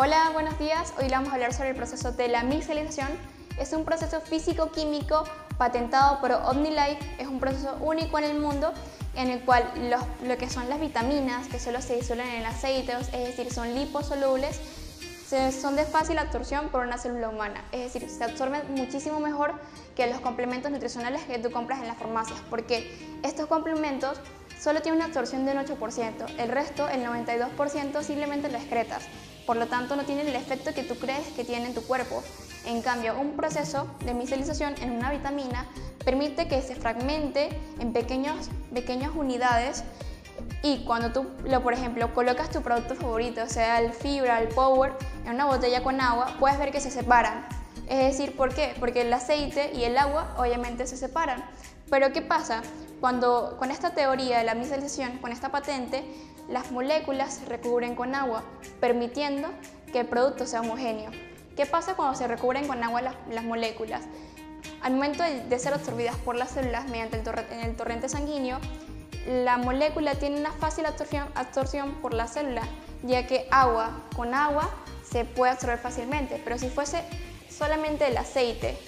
Hola, buenos días. Hoy vamos a hablar sobre el proceso de la micelización. Es un proceso físico-químico patentado por OmniLife. Es un proceso único en el mundo en el cual lo que son las vitaminas, que solo se disuelven en el aceite, es decir, son liposolubles, son de fácil absorción por una célula humana, es decir, se absorben muchísimo mejor que los complementos nutricionales que tú compras en las farmacias, porque estos complementos solo tienen una absorción de un 8%, el resto, el 92%, simplemente lo excretas, por lo tanto no tienen el efecto que tú crees que tiene en tu cuerpo. En cambio, un proceso de micelización en una vitamina permite que se fragmente en pequeños, pequeñas unidades y cuando tú, lo, por ejemplo, colocas tu producto favorito, sea el fibra, el power, en una botella con agua, puedes ver que se separan. Es decir, ¿por qué? Porque el aceite y el agua obviamente se separan. Pero ¿qué pasa? Cuando con esta teoría de la micelización, con esta patente, las moléculas se recubren con agua, permitiendo que el producto sea homogéneo. ¿Qué pasa cuando se recubren con agua las, moléculas? Al momento de, ser absorbidas por las células mediante el, el torrente sanguíneo, la molécula tiene una fácil absorción, por la célula, ya que agua con agua se puede absorber fácilmente, pero si fuese solamente el aceite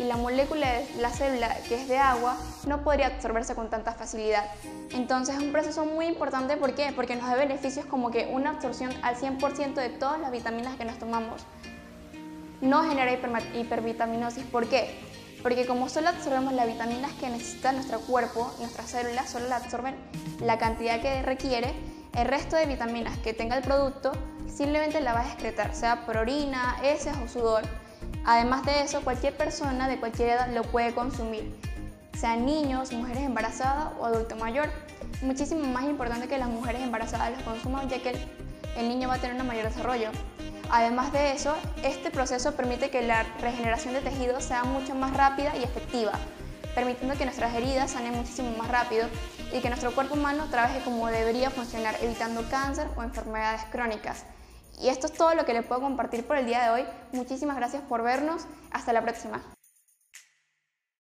y la molécula de la célula que es de agua no podría absorberse con tanta facilidad. Entonces es un proceso muy importante, ¿por qué? Porque nos da beneficios como que una absorción al 100% de todas las vitaminas que nos tomamos. No genera hipervitaminosis, ¿por qué? Porque como solo absorbemos las vitaminas que necesita nuestro cuerpo, nuestras células solo la absorben la cantidad que requiere, el resto de vitaminas que tenga el producto simplemente la va a excretar, sea por orina, heces o sudor. Además de eso, cualquier persona de cualquier edad lo puede consumir, sean niños, mujeres embarazadas o adulto mayor. Muchísimo más importante que las mujeres embarazadas los consuman ya que el niño va a tener un mayor desarrollo. Además de eso, este proceso permite que la regeneración de tejidos sea mucho más rápida y efectiva, permitiendo que nuestras heridas sanen muchísimo más rápido y que nuestro cuerpo humano trabaje como debería funcionar, evitando cáncer o enfermedades crónicas. Y esto es todo lo que le puedo compartir por el día de hoy. Muchísimas gracias por vernos. Hasta la próxima.